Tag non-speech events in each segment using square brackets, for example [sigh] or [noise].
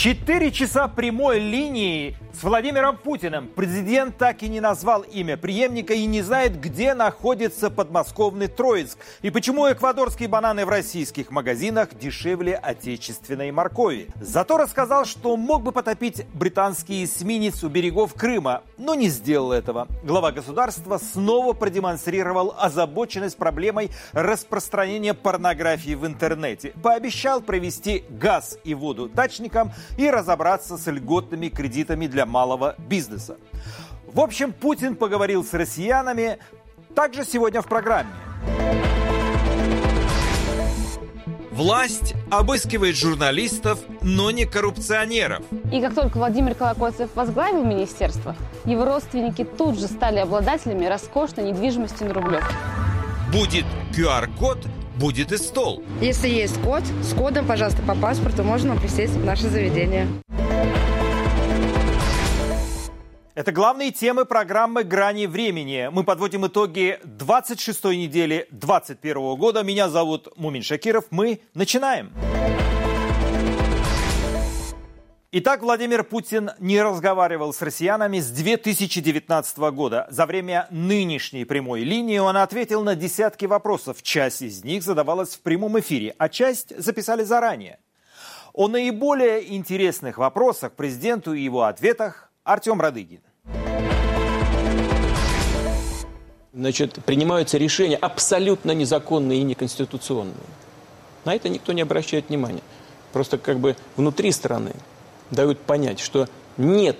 Четыре часа прямой линии с Владимиром Путиным. Президент так и не назвал имя преемника и не знает, где находится подмосковный Троицк. И почему эквадорские бананы в российских магазинах дешевле отечественной моркови. Зато рассказал, что мог бы потопить британский эсминец у берегов Крыма, но не сделал этого. Глава государства снова продемонстрировал озабоченность проблемой распространения порнографии в интернете. Пообещал провести газ и воду дачникам и разобраться с льготными кредитами для малого бизнеса. В общем, Путин поговорил с россиянами также сегодня в программе. Власть обыскивает журналистов, но не коррупционеров. И как только Владимир Колокольцев возглавил министерство, его родственники тут же стали обладателями роскошной недвижимости на Рублевке. Будет QR-код, будет и стол. Если есть код, с кодом, пожалуйста, по паспорту можно присесть в наше заведение. Это главные темы программы «Грани времени». Мы подводим итоги 26-й недели 2021 года. Меня зовут Мумин Шакиров. Мы начинаем. Итак, Владимир Путин не разговаривал с россиянами с 2019 года. За время нынешней прямой линии он ответил на десятки вопросов. Часть из них задавалась в прямом эфире, а часть записали заранее. О наиболее интересных вопросах президенту и его ответах Артем Радыгин. Значит, принимаются решения абсолютно незаконные и неконституционные. На это никто не обращает внимания. Просто как бы внутри страны дают понять, что нет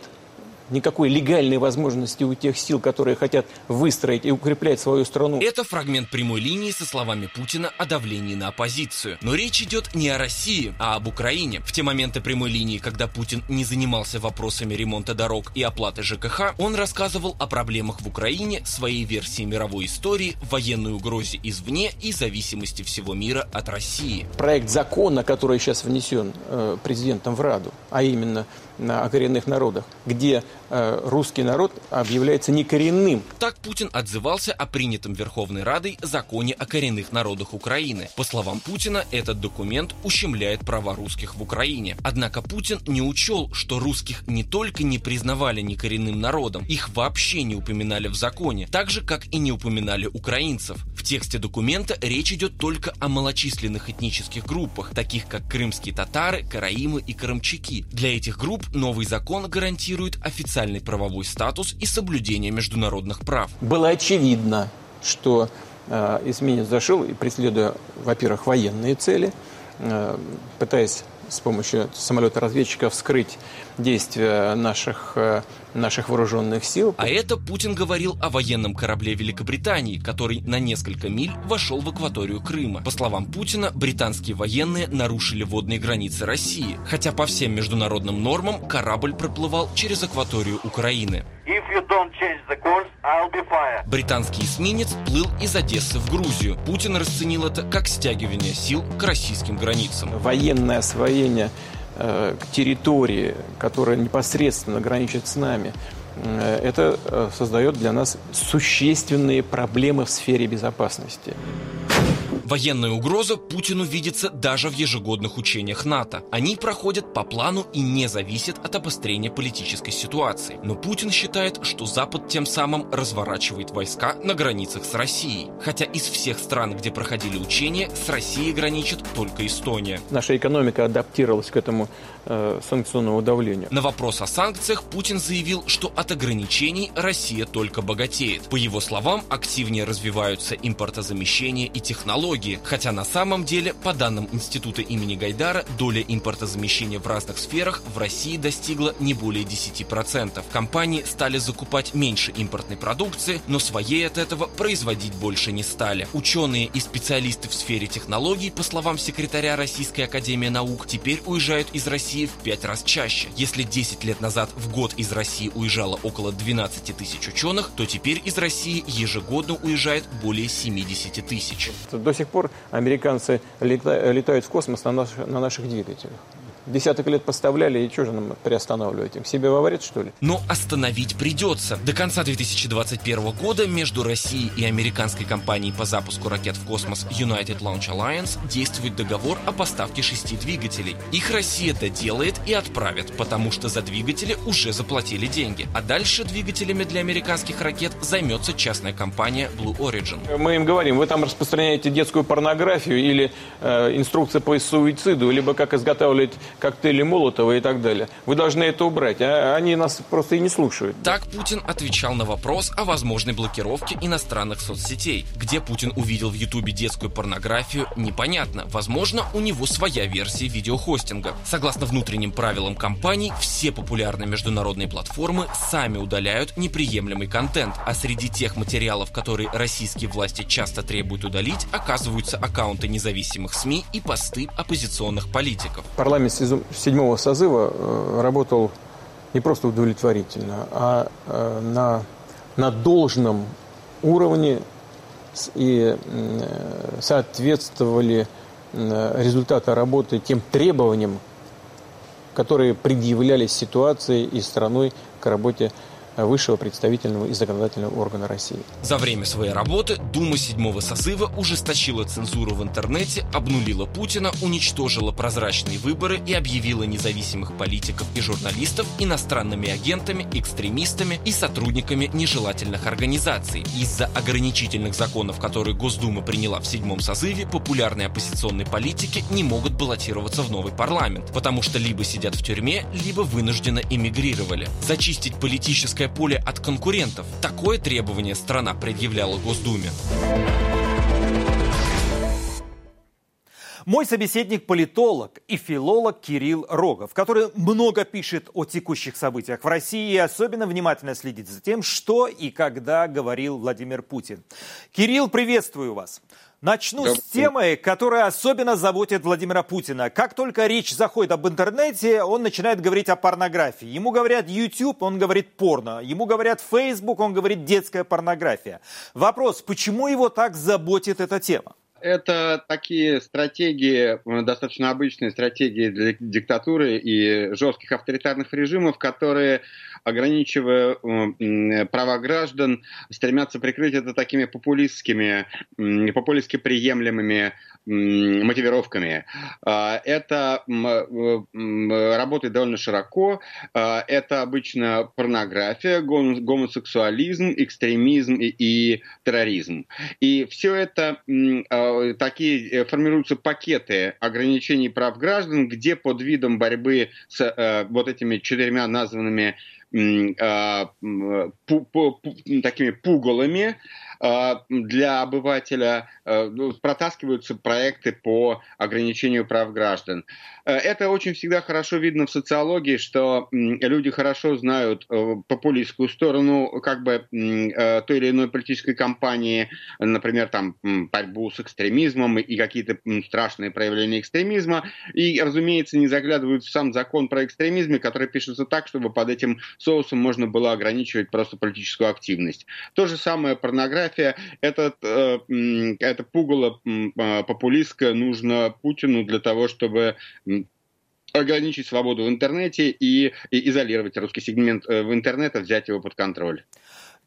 никакой легальной возможности у тех сил, которые хотят выстроить и укреплять свою страну. Это фрагмент прямой линии со словами Путина о давлении на оппозицию. Но речь идет не о России, а об Украине. В те моменты прямой линии, когда Путин не занимался вопросами ремонта дорог и оплаты ЖКХ, он рассказывал о проблемах в Украине, своей версии мировой истории, военной угрозе извне и зависимости всего мира от России. Проект закона, который сейчас внесен э, президентом в Раду, а именно о коренных народах, где русский народ объявляется некоренным. Так Путин отзывался о принятом Верховной Радой законе о коренных народах Украины. По словам Путина, этот документ ущемляет права русских в Украине. Однако Путин не учел, что русских не только не признавали некоренным народом, их вообще не упоминали в законе, так же, как и не упоминали украинцев. В тексте документа речь идет только о малочисленных этнических группах, таких как крымские татары, караимы и крымчаки. Для этих групп новый закон гарантирует официальный правовой статус и соблюдение международных прав. Было очевидно, что э, эсминец зашел преследуя, во-первых, военные цели, э, пытаясь с помощью самолета-разведчика вскрыть действия наших, э, наших вооруженных сил. А это Путин говорил о военном корабле Великобритании, который на несколько миль вошел в акваторию Крыма. По словам Путина, британские военные нарушили водные границы России, хотя по всем международным нормам корабль проплывал через акваторию Украины. Британский эсминец плыл из Одессы в Грузию. Путин расценил это как стягивание сил к российским границам. Военное освоение э, территории, которая непосредственно граничит с нами, э, это э, создает для нас существенные проблемы в сфере безопасности. Военная угроза Путину видится даже в ежегодных учениях НАТО. Они проходят по плану и не зависят от обострения политической ситуации. Но Путин считает, что Запад тем самым разворачивает войска на границах с Россией. Хотя из всех стран, где проходили учения, с Россией граничит только Эстония. Наша экономика адаптировалась к этому э, санкционному давлению. На вопрос о санкциях Путин заявил, что от ограничений Россия только богатеет. По его словам, активнее развиваются импортозамещение и технологии, технологии, хотя на самом деле, по данным Института имени Гайдара, доля импортозамещения в разных сферах в России достигла не более 10%. Компании стали закупать меньше импортной продукции, но своей от этого производить больше не стали. Ученые и специалисты в сфере технологий, по словам секретаря Российской Академии Наук, теперь уезжают из России в 5 раз чаще. Если 10 лет назад в год из России уезжало около 12 тысяч ученых, то теперь из России ежегодно уезжает более 70 тысяч. До сих пор американцы летают в космос на, наш, на наших двигателях. Десяток лет поставляли, и что же нам приостанавливать? Им себе во вред, что ли? Но остановить придется. До конца 2021 года между Россией и американской компанией по запуску ракет в космос United Launch Alliance действует договор о поставке шести двигателей. Их Россия доделает и отправит, потому что за двигатели уже заплатили деньги. А дальше двигателями для американских ракет займется частная компания Blue Origin. Мы им говорим, вы там распространяете детскую порнографию или э, инструкция по суициду, либо как изготавливать коктейли Молотова и так далее. Вы должны это убрать. А они нас просто и не слушают. Так Путин отвечал на вопрос о возможной блокировке иностранных соцсетей. Где Путин увидел в Ютубе детскую порнографию, непонятно. Возможно, у него своя версия видеохостинга. Согласно внутренним правилам компаний, все популярные международные платформы сами удаляют неприемлемый контент, а среди тех материалов, которые российские власти часто требуют удалить, оказываются аккаунты независимых СМИ и посты оппозиционных политиков. Парламент седьмого созыва э, работал не просто удовлетворительно, а э, на, на должном уровне и э, соответствовали результаты работы тем требованиям, которые предъявлялись ситуацией и страной к работе высшего представительного и законодательного органа России. За время своей работы Дума седьмого созыва ужесточила цензуру в интернете, обнулила Путина, уничтожила прозрачные выборы и объявила независимых политиков и журналистов иностранными агентами, экстремистами и сотрудниками нежелательных организаций. Из-за ограничительных законов, которые Госдума приняла в седьмом созыве, популярные оппозиционные политики не могут баллотироваться в новый парламент, потому что либо сидят в тюрьме, либо вынужденно эмигрировали. Зачистить политическое поле от конкурентов. Такое требование страна предъявляла Госдуме. Мой собеседник – политолог и филолог Кирилл Рогов, который много пишет о текущих событиях в России и особенно внимательно следит за тем, что и когда говорил Владимир Путин. Кирилл, приветствую вас. Начну да. с темы, которая особенно заботит Владимира Путина. Как только речь заходит об интернете, он начинает говорить о порнографии. Ему говорят YouTube, он говорит порно. Ему говорят Facebook, он говорит детская порнография. Вопрос, почему его так заботит эта тема? это такие стратегии, достаточно обычные стратегии для диктатуры и жестких авторитарных режимов, которые, ограничивая э, права граждан, стремятся прикрыть это такими популистскими, популистски приемлемыми мотивировками. А, это работает довольно широко. А, это обычно порнография, гомосексуализм, экстремизм и терроризм. И все это а, такие э, формируются пакеты ограничений прав граждан, где под видом борьбы с э, вот этими четырьмя названными такими пугалами а, для обывателя а, ну, протаскиваются проекты по ограничению прав граждан. Э, это очень всегда хорошо видно в социологии, что люди хорошо знают э, популистскую сторону как бы э, той или иной политической кампании, например, там борьбу с экстремизмом и какие-то страшные проявления экстремизма, и, разумеется, не заглядывают в сам закон про экстремизм, который пишется так, чтобы под этим соусом можно было ограничивать просто политическую активность. То же самое порнография, это, это пугало популистское нужно Путину для того, чтобы ограничить свободу в интернете и, и изолировать русский сегмент э, в интернете, взять его под контроль.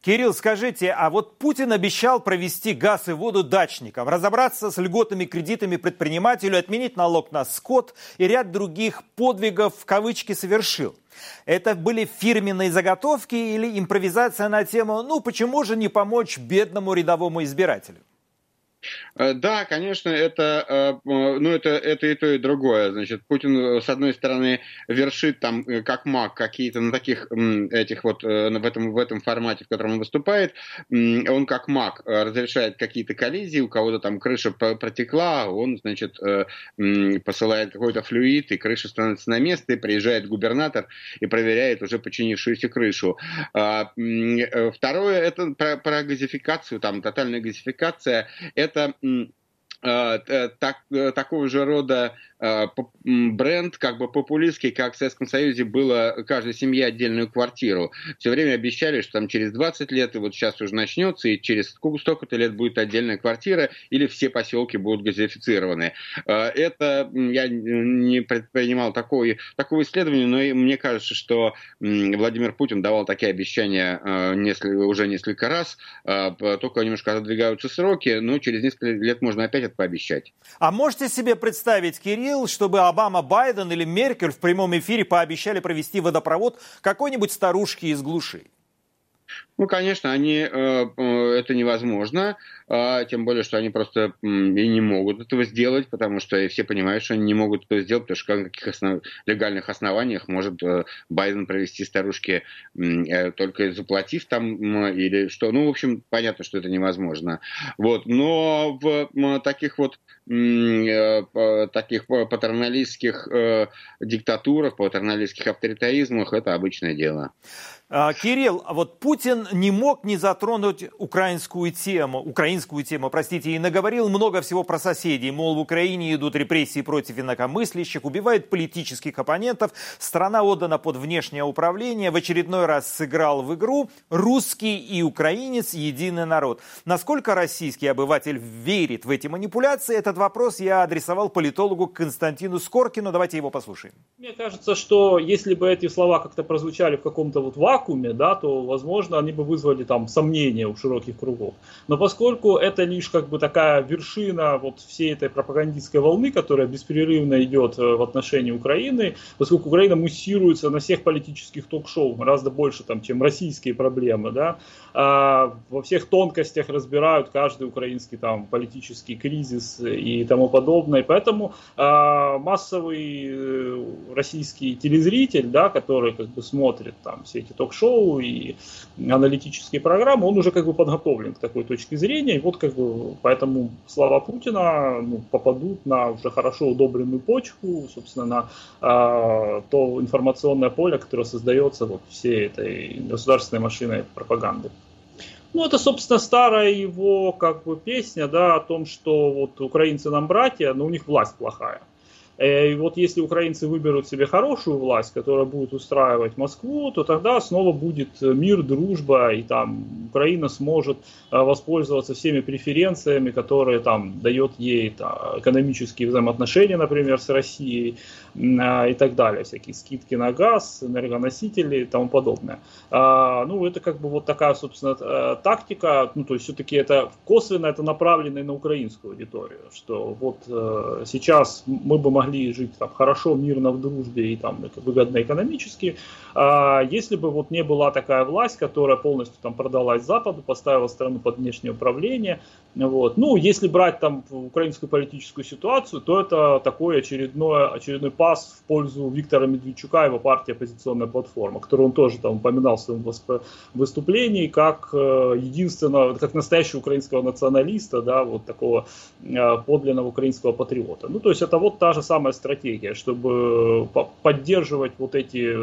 Кирилл, скажите, а вот Путин обещал провести газ и воду дачникам, разобраться с льготными кредитами предпринимателю, отменить налог на скот и ряд других подвигов в кавычки совершил. Это были фирменные заготовки или импровизация на тему «ну почему же не помочь бедному рядовому избирателю»? Э, да, конечно, это, э, ну, это, это и то, и другое. Значит, Путин, э, с одной стороны, вершит там, как маг, какие-то на таких этих вот, в этом, в этом формате, в котором он выступает, он как маг разрешает какие-то коллизии, у кого-то там крыша протекла, он, значит, посылает какой-то флюид, и крыша становится на место, и приезжает губернатор и проверяет уже починившуюся крышу. А, второе, это про, про газификацию, там, тотальная газификация, это Э, так, э, такого же рода бренд как бы популистский, как в Советском Союзе было каждой семье отдельную квартиру. Все время обещали, что там через 20 лет, и вот сейчас уже начнется, и через столько-то лет будет отдельная квартира, или все поселки будут газифицированы. Э, это я не предпринимал такое, такого исследования, но мне кажется, что Владимир Путин давал такие обещания э, несколько, уже несколько раз, только немножко отодвигаются сроки, но через несколько лет можно опять это пообещать. А можете себе представить, Кирилл, чтобы Обама, Байден или Меркель в прямом эфире пообещали провести водопровод какой-нибудь старушки из глуши? Ну, конечно, они, э, э, это невозможно, а, тем более, что они просто и не могут этого сделать, потому что все понимают, что они не могут этого сделать, потому что на каких основ... легальных основаниях может э, Байден провести старушки, только заплатив там или что. Ну, в общем, понятно, что это невозможно. Вот. Но в таких вот таких патерналистских диктатурах, патерналистских авторитаризмах это обычное дело. А, Кирилл, а вот Путин не мог не затронуть украинскую тему, украинскую тему, простите, и наговорил много всего про соседей. Мол, в Украине идут репрессии против инакомыслящих, убивают политических оппонентов, страна отдана под внешнее управление, в очередной раз сыграл в игру русский и украинец единый народ. Насколько российский обыватель верит в эти манипуляции, этот вопрос я адресовал политологу Константину Скоркину. Давайте его послушаем. Мне кажется, что если бы эти слова как-то прозвучали в каком-то вот вакууме, вакууме, да, то, возможно, они бы вызвали там сомнения у широких кругов. Но поскольку это лишь как бы такая вершина вот всей этой пропагандистской волны, которая беспрерывно идет э, в отношении Украины, поскольку Украина муссируется на всех политических ток-шоу гораздо больше, там, чем российские проблемы, да, а во всех тонкостях разбирают каждый украинский там политический кризис и тому подобное. Поэтому а, массовый э, российский телезритель, да, который как бы смотрит там все эти ток-шоу и аналитические программы, он уже как бы подготовлен к такой точке зрения. И вот как бы поэтому слова Путина ну, попадут на уже хорошо удобренную почву, собственно, на а, то информационное поле, которое создается вот всей этой государственной машиной пропаганды. Ну, это, собственно, старая его как бы песня, да, о том, что вот украинцы нам братья, но у них власть плохая. Э, и вот если украинцы выберут себе хорошую власть, которая будет устраивать Москву, то тогда снова будет мир, дружба, и там Украина сможет э, воспользоваться всеми преференциями, которые там дает ей там, экономические взаимоотношения, например, с Россией э, и так далее, всякие скидки на газ, энергоносители и тому подобное. А, ну, это как бы вот такая, собственно, тактика, ну, то есть все-таки это косвенно это направлено на украинскую аудиторию, что вот сейчас мы бы могли могли жить там, хорошо, мирно, в дружбе и там, выгодно экономически, а если бы вот не была такая власть, которая полностью там продалась Западу, поставила страну под внешнее управление, вот. ну, если брать там украинскую политическую ситуацию, то это такой очередной, очередной пас в пользу Виктора Медведчука, его партии «Оппозиционная платформа», которую он тоже там упоминал в своем выступлении, как э, единственного, как настоящего украинского националиста, да, вот такого э, подлинного украинского патриота. Ну, то есть это вот та же самая стратегия, чтобы поддерживать вот эти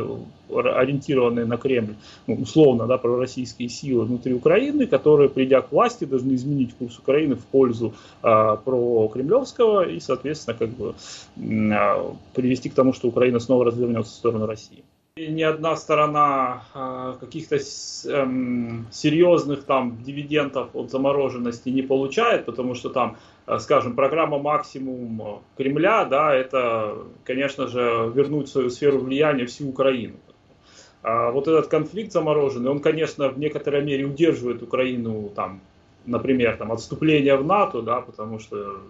ориентированные на Кремль, ну, условно, да, пророссийские силы внутри Украины, которые, придя к власти, должны изменить курс Украины в пользу э, прокремлевского и, соответственно, как бы э, привести к тому, что Украина снова развернется в сторону России ни одна сторона э, каких-то эм, серьезных там дивидендов от замороженности не получает, потому что там, э, скажем, программа максимум Кремля, да, это, конечно же, вернуть в свою сферу влияния всю Украину. А вот этот конфликт замороженный, он, конечно, в некоторой мере удерживает Украину, там, например, там, отступления в НАТО, да, потому что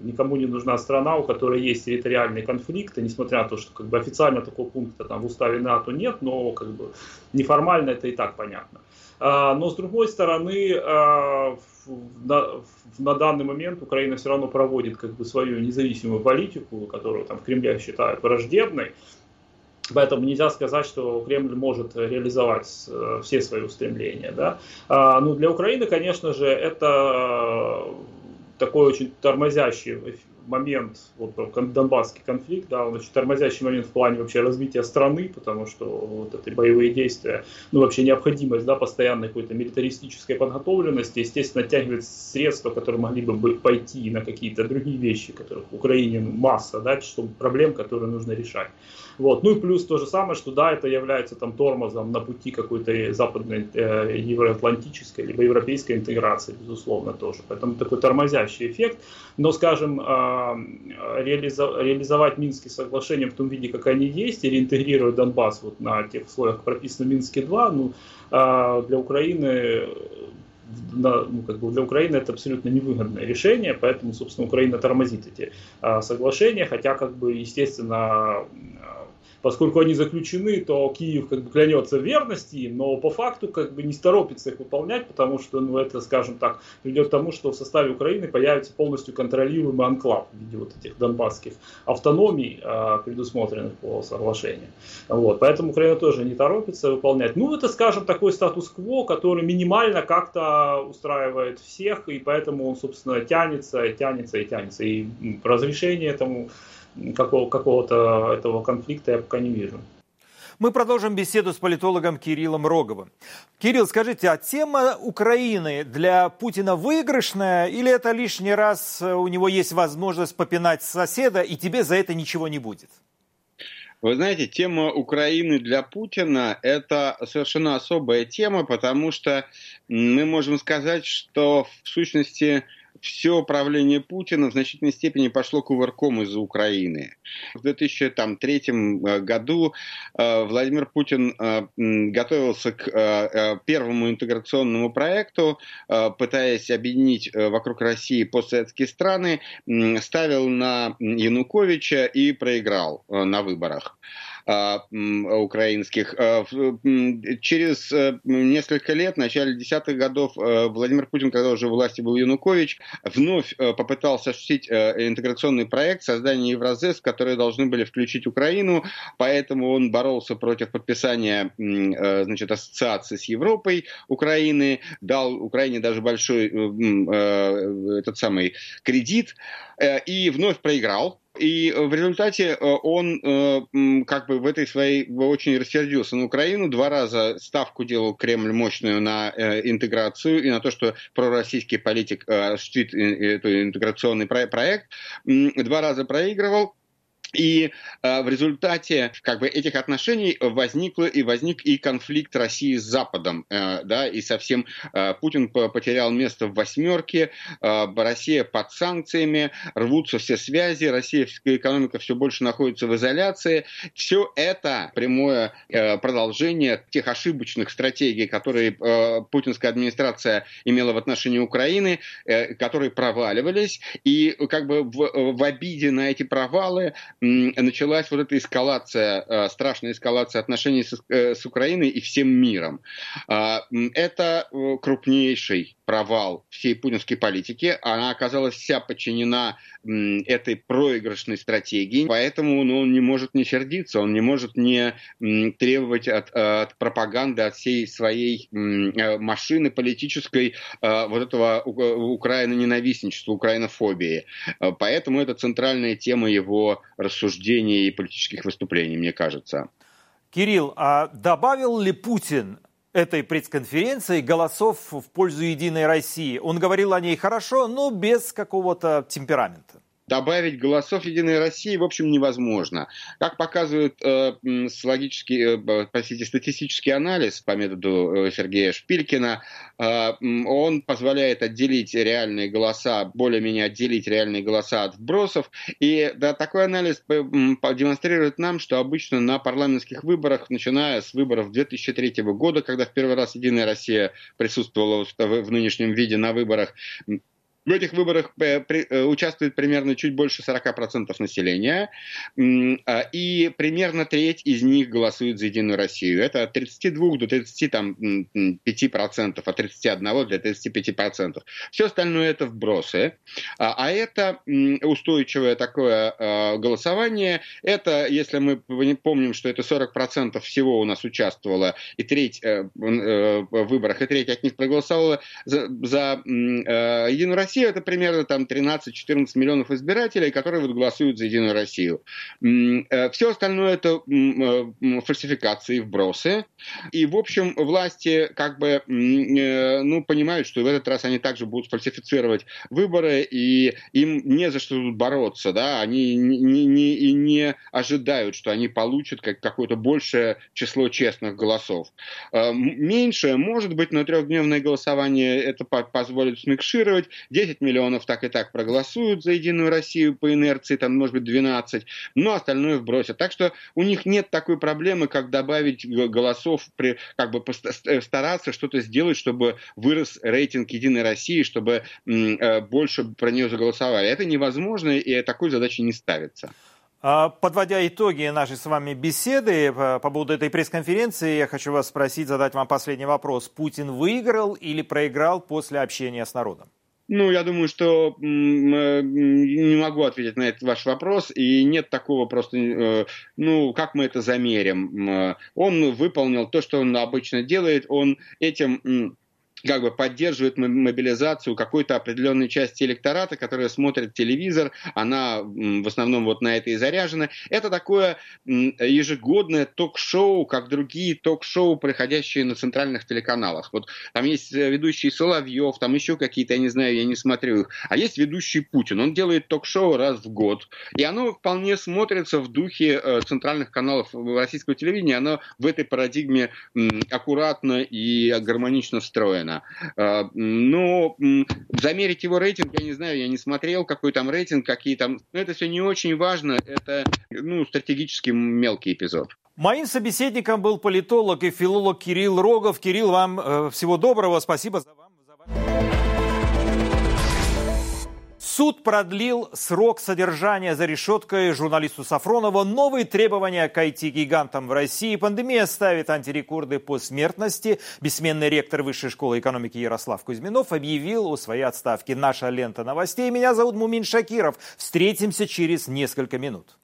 никому не нужна страна, у которой есть территориальные конфликты, несмотря на то, что как бы, официально такого пункта там, в уставе НАТО нет, но как бы, неформально это и так понятно. А, но с другой стороны, а, на, на данный момент Украина все равно проводит как бы, свою независимую политику, которую там, в Кремле считают враждебной. Поэтому нельзя сказать, что Кремль может реализовать э, все свои устремления. Да? А, ну, для Украины, конечно же, это такой очень тормозящий момент, вот Донбасский конфликт, да, он очень тормозящий момент в плане вообще развития страны, потому что вот эти боевые действия, ну вообще необходимость, да, постоянной какой-то милитаристической подготовленности, естественно, оттягивает средства, которые могли бы пойти на какие-то другие вещи, которых в Украине масса, да, что проблем, которые нужно решать. Вот. Ну и плюс то же самое, что да, это является там тормозом на пути какой-то западной э, евроатлантической либо европейской интеграции, безусловно, тоже. Поэтому такой тормозящий эффект. Но, скажем, э, реализовать Минские соглашения в том виде, как они есть, и реинтегрировать Донбасс вот на тех условиях, как прописано в Минске 2, ну, э, для Украины на, ну, как бы для Украины это абсолютно невыгодное решение, поэтому, собственно, Украина тормозит эти а, соглашения, хотя, как бы, естественно, поскольку они заключены, то Киев как бы клянется в верности, но по факту как бы не торопится их выполнять, потому что, ну, это, скажем так, приведет к тому, что в составе Украины появится полностью контролируемый анклав в виде вот этих донбасских автономий, э, предусмотренных по соглашению. Вот, поэтому Украина тоже не торопится выполнять. Ну, это, скажем, такой статус-кво, который минимально как-то устраивает всех, и поэтому он, собственно, тянется, тянется и тянется. И разрешение этому какого, какого-то этого конфликта я пока не вижу. Мы продолжим беседу с политологом Кириллом Роговым. Кирилл, скажите, а тема Украины для Путина выигрышная или это лишний раз у него есть возможность попинать соседа и тебе за это ничего не будет? Вы знаете, тема Украины для Путина – это совершенно особая тема, потому что мы можем сказать, что в сущности все правление Путина в значительной степени пошло кувырком из-за Украины. В 2003 э, году э, Владимир Путин э, готовился к первому интеграционному проекту, пытаясь объединить вокруг России постсоветские страны, ставил на Януковича и проиграл на выборах. А, украинских. А, через э, несколько лет, в начале десятых годов, э, Владимир Путин, когда уже у власти был Янукович, вновь э, попытался осуществить интеграционный проект создания Евразес, в который должны были включить Украину, поэтому он боролся против подписания значит, ассоциации с Европой Украины, дал Украине даже большой этот самый кредит и вновь проиграл и э, в результате э, он э, как бы в этой своей очень рассердился на Украину. Два раза ставку делал Кремль мощную на интеграцию и на то, что пророссийский политик осуществит этот интеграционный проект. Два раза проигрывал. И э, в результате как бы, этих отношений возникло и возник и конфликт России с Западом. Э, да, и совсем э, Путин потерял место в восьмерке, Россия под санкциями, рвутся все связи, российская экономика все больше находится в изоляции. Все это прямое продолжение тех ошибочных стратегий, которые путинская администрация имела в отношении Украины, которые проваливались. И как бы в, в обиде на эти провалы началась вот эта эскалация, э, страшная эскалация отношений с, э, с Украиной и всем миром. А, это э, крупнейший провал всей путинской политики. Она оказалась вся подчинена этой проигрышной стратегии, поэтому ну, он не может не сердиться, он не может не требовать от, от пропаганды, от всей своей машины политической вот этого Украины ненавистничества, украинофобии. Поэтому это центральная тема его рассуждений и политических выступлений, мне кажется. Кирилл, а добавил ли Путин этой пресс-конференции голосов в пользу Единой России? Он говорил о ней хорошо, но без какого-то темперамента добавить голосов Единой России, в общем, невозможно. Как показывает э, логический, э, простите, статистический анализ по методу э, Сергея Шпилькина, э, он позволяет отделить реальные голоса, более-менее отделить реальные голоса от вбросов. И да, такой анализ демонстрирует нам, что обычно на парламентских выборах, начиная с выборов 2003 года, когда в первый раз Единая Россия присутствовала в, в нынешнем виде на выборах, в этих выборах э, э, участвует примерно чуть больше 40% населения, а, и примерно треть из них голосует за Единую Россию. Это от 32 до 35%, от 31 до 35%. Все остальное это вбросы. А, а это устойчивое такое а, голосование. Это, если мы помним, что это 40% всего у нас участвовало, и треть э, в выборах, и треть от них проголосовала за, за Единую Россию, Россию это примерно там 13-14 миллионов избирателей, которые вот голосуют за Единую Россию. Э, Все остальное это э, фальсификации, вбросы. И, в общем, власти как бы ну, понимают, что в этот раз они также будут фальсифицировать выборы, и им не за что тут бороться. Да? Они не, не, и не ожидают, что они получат как, какое-то большее число честных голосов. Меньше, может быть, на трехдневное голосование это позволит смикшировать. 10 миллионов так и так проголосуют за Единую Россию по инерции, там, может быть, 12, но остальное вбросят. Так что у них нет такой проблемы, как добавить голосов, при, как бы стараться что-то сделать, чтобы вырос рейтинг Единой России, чтобы э, больше про нее заголосовали. Это невозможно, и такой задачи не ставится. А, подводя итоги нашей с вами беседы э, по поводу этой пресс-конференции, я хочу вас спросить, задать вам последний вопрос. Путин выиграл или проиграл после общения с народом? Ну, я думаю, что э, не могу ответить на этот ваш вопрос, и нет такого просто, э, ну, как мы это замерим. Он выполнил то, что он обычно делает, он этим как бы поддерживает мобилизацию какой-то определенной части электората, которая смотрит телевизор, она в основном вот на это и заряжена. Это такое ежегодное ток-шоу, как другие ток-шоу, проходящие на центральных телеканалах. Вот там есть э, ведущий Соловьев, там еще какие-то, я не знаю, я не смотрю их. А есть ведущий Путин, он делает ток-шоу раз в год. И оно вполне смотрится в духе э, центральных каналов российского телевидения, оно в этой парадигме аккуратно и гармонично встроено. Путина. А, но замерить его рейтинг, я не знаю, я не смотрел, какой там рейтинг, какие там... Но это все не очень важно, это ну, стратегически мелкий эпизод. Моим собеседником был политолог и филолог Кирилл Рогов. Кирилл, вам э, всего доброго, спасибо за Суд продлил срок содержания за решеткой журналисту Сафронова. Новые требования к IT-гигантам в России. Пандемия ставит антирекорды по смертности. Бессменный ректор Высшей школы экономики Ярослав Кузьминов объявил о своей отставке. Наша лента новостей. Меня зовут Мумин Шакиров. Встретимся через несколько минут.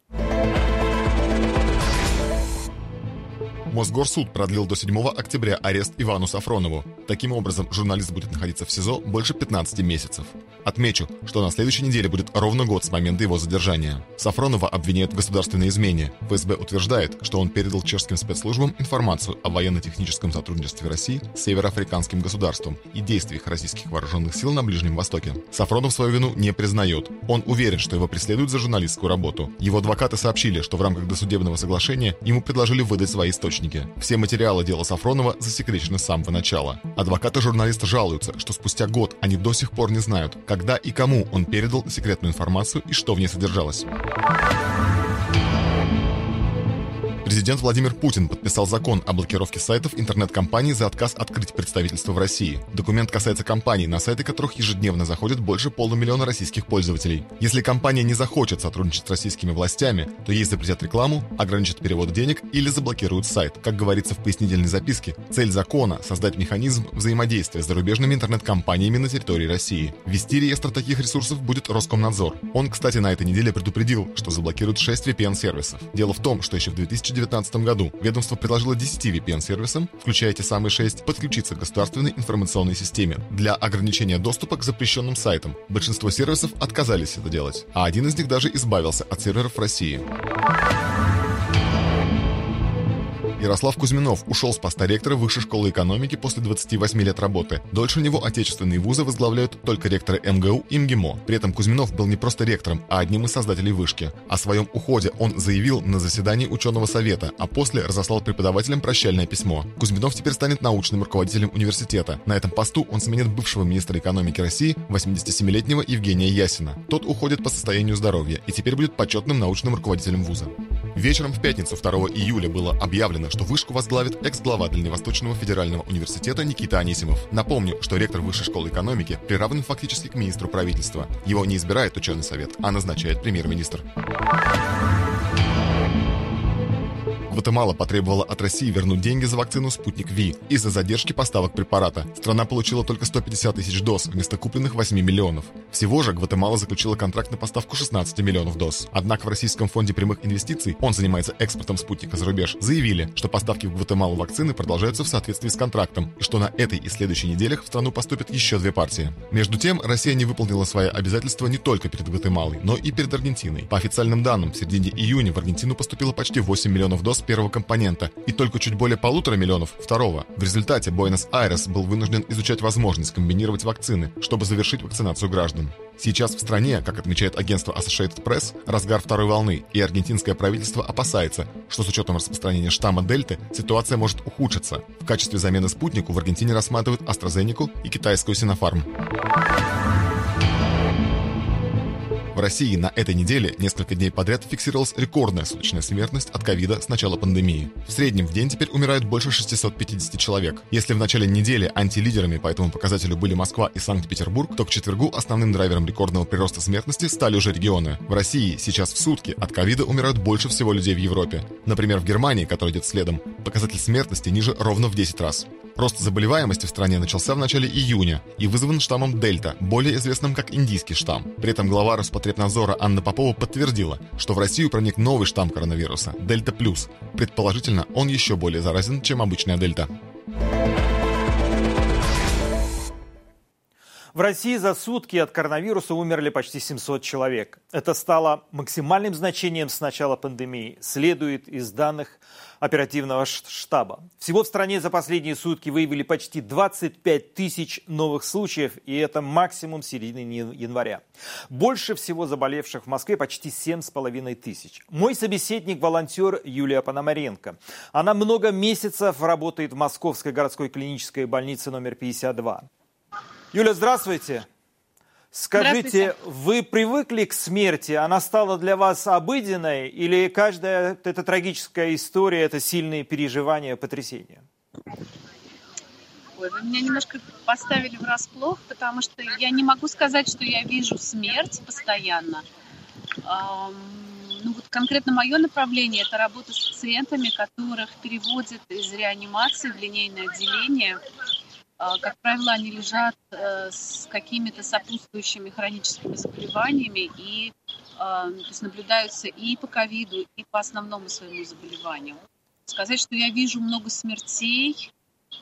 Мосгорсуд продлил до 7 октября арест Ивану Сафронову. Таким образом, журналист будет находиться в СИЗО больше 15 месяцев. Отмечу, что на следующей неделе будет ровно год с момента его задержания. Сафронова обвиняют в государственной измене. ФСБ утверждает, что он передал чешским спецслужбам информацию о военно-техническом сотрудничестве России с североафриканским государством и действиях российских вооруженных сил на Ближнем Востоке. Сафронов свою вину не признает. Он уверен, что его преследуют за журналистскую работу. Его адвокаты сообщили, что в рамках досудебного соглашения ему предложили выдать свои источники источники. Все материалы дела Сафронова засекречены с самого начала. Адвокаты журналиста жалуются, что спустя год они до сих пор не знают, когда и кому он передал секретную информацию и что в ней содержалось. Президент Владимир Путин подписал закон о блокировке сайтов интернет-компаний за отказ открыть представительство в России. Документ касается компаний, на сайты которых ежедневно заходит больше полумиллиона российских пользователей. Если компания не захочет сотрудничать с российскими властями, то ей запретят рекламу, ограничат перевод денег или заблокируют сайт. Как говорится в пояснительной записке, цель закона – создать механизм взаимодействия с зарубежными интернет-компаниями на территории России. Вести реестр таких ресурсов будет Роскомнадзор. Он, кстати, на этой неделе предупредил, что заблокирует 6 VPN-сервисов. Дело в том, что еще в 2019 2019 году ведомство предложило 10 VPN-сервисам, включая те самые 6, подключиться к государственной информационной системе для ограничения доступа к запрещенным сайтам. Большинство сервисов отказались это делать, а один из них даже избавился от серверов в России. Ярослав Кузьминов ушел с поста ректора Высшей школы экономики после 28 лет работы. Дольше него отечественные вузы возглавляют только ректоры МГУ и МГИМО. При этом Кузьминов был не просто ректором, а одним из создателей вышки. О своем уходе он заявил на заседании ученого совета, а после разослал преподавателям прощальное письмо. Кузьминов теперь станет научным руководителем университета. На этом посту он сменит бывшего министра экономики России 87-летнего Евгения Ясина. Тот уходит по состоянию здоровья и теперь будет почетным научным руководителем вуза. Вечером в пятницу 2 июля было объявлено, что вышку возглавит экс-глава Дальневосточного федерального университета Никита Анисимов. Напомню, что ректор Высшей школы экономики приравнен фактически к министру правительства. Его не избирает ученый совет, а назначает премьер-министр. Гватемала потребовала от России вернуть деньги за вакцину «Спутник Ви» из-за задержки поставок препарата. Страна получила только 150 тысяч доз вместо купленных 8 миллионов. Всего же Гватемала заключила контракт на поставку 16 миллионов доз. Однако в Российском фонде прямых инвестиций, он занимается экспортом «Спутника» за рубеж, заявили, что поставки в Гватемалу вакцины продолжаются в соответствии с контрактом и что на этой и следующей неделях в страну поступят еще две партии. Между тем, Россия не выполнила свои обязательства не только перед Гватемалой, но и перед Аргентиной. По официальным данным, в середине июня в Аргентину поступило почти 8 миллионов доз первого компонента и только чуть более полутора миллионов второго. В результате Буэнос-Айрес был вынужден изучать возможность комбинировать вакцины, чтобы завершить вакцинацию граждан. Сейчас в стране, как отмечает агентство Associated Press, разгар второй волны, и аргентинское правительство опасается, что с учетом распространения штамма Дельты ситуация может ухудшиться. В качестве замены спутнику в Аргентине рассматривают AstraZeneca и китайскую Sinopharm. В России на этой неделе несколько дней подряд фиксировалась рекордная суточная смертность от ковида с начала пандемии. В среднем в день теперь умирают больше 650 человек. Если в начале недели антилидерами по этому показателю были Москва и Санкт-Петербург, то к четвергу основным драйвером рекордного прироста смертности стали уже регионы. В России сейчас в сутки от ковида умирают больше всего людей в Европе. Например, в Германии, которая идет следом, показатель смертности ниже ровно в 10 раз. Рост заболеваемости в стране начался в начале июня и вызван штаммом Дельта, более известным как индийский штамм. При этом глава Роспотребнадзора Анна Попова подтвердила, что в Россию проник новый штамм коронавируса – Дельта Плюс. Предположительно, он еще более заразен, чем обычная Дельта. В России за сутки от коронавируса умерли почти 700 человек. Это стало максимальным значением с начала пандемии, следует из данных оперативного штаба. Всего в стране за последние сутки выявили почти 25 тысяч новых случаев, и это максимум середины января. Больше всего заболевших в Москве почти 7,5 тысяч. Мой собеседник – волонтер Юлия Пономаренко. Она много месяцев работает в Московской городской клинической больнице номер 52. Юля, здравствуйте. Скажите, вы привыкли к смерти? Она стала для вас обыденной? Или каждая эта трагическая история – это сильные переживания, потрясения? Ой, вы меня немножко поставили врасплох, потому что я не могу сказать, что я вижу смерть постоянно. Ну вот конкретно мое направление – это работа с пациентами, которых переводят из реанимации в линейное отделение – как правило, они лежат э, с какими-то сопутствующими хроническими заболеваниями и а, то есть наблюдаются и по ковиду, и по основному своему заболеванию. Сказать, что я вижу много смертей,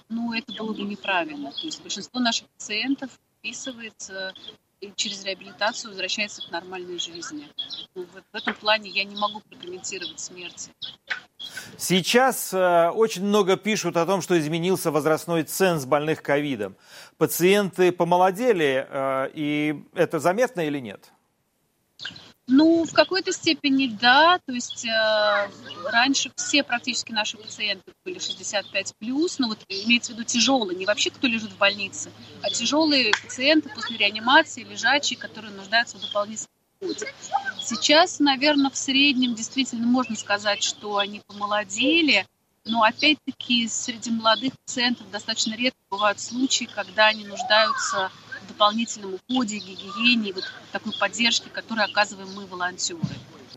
ну, это было бы неправильно. То есть большинство наших пациентов вписывается и через реабилитацию возвращается к нормальной жизни. Ну, в, в этом плане я не могу прокомментировать смерти. Сейчас э, очень много пишут о том, что изменился возрастной ценз больных ковидом. Пациенты помолодели, э, и это заметно или нет? Ну, в какой-то степени да. То есть э, раньше все практически наши пациенты были 65 плюс, но вот имеется в виду тяжелые, не вообще кто лежит в больнице, а тяжелые пациенты после реанимации, лежачие, которые нуждаются в дополнительном уходе. Сейчас, наверное, в среднем действительно можно сказать, что они помолодели, но опять-таки среди молодых пациентов достаточно редко бывают случаи, когда они нуждаются дополнительном уходе, гигиене, вот такой поддержке, которую оказываем мы, волонтеры.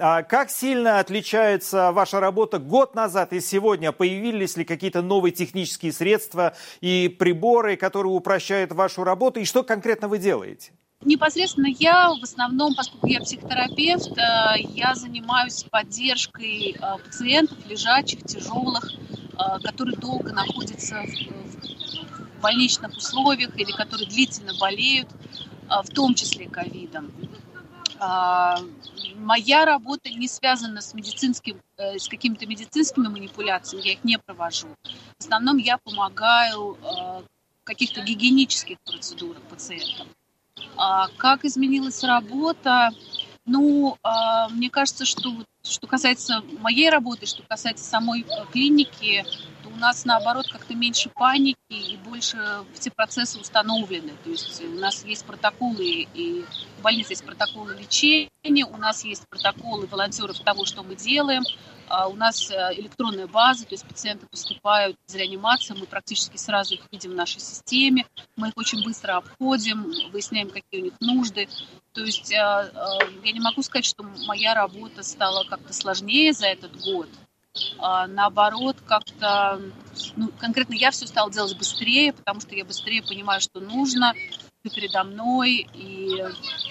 А как сильно отличается ваша работа год назад и сегодня? Появились ли какие-то новые технические средства и приборы, которые упрощают вашу работу? И что конкретно вы делаете? Непосредственно я в основном, поскольку я психотерапевт, э, я занимаюсь поддержкой э, пациентов, лежачих, тяжелых, э, которые долго находятся в больничных условиях или которые длительно болеют, в том числе ковидом. Моя работа не связана с медицинским, с какими-то медицинскими манипуляциями, я их не провожу. В основном я помогаю в каких-то гигиенических процедурах пациентам. А, как изменилась работа? Ну, а, мне кажется, что что касается моей работы, что касается самой э, клиники, то у нас наоборот как-то меньше паники и больше все процессы установлены. То есть у нас есть протоколы и в больнице есть протоколы лечения, у нас есть протоколы волонтеров того, что мы делаем, у нас э, электронная база, то есть пациенты поступают из реанимации, мы практически сразу их видим в нашей системе, мы их очень быстро обходим, выясняем, какие у них нужды. То есть э, э, я не могу сказать, что моя работа стала как-то сложнее за этот год. а, наоборот, как-то, ну, конкретно я все стала делать быстрее, потому что я быстрее понимаю, что нужно, передо мной. И,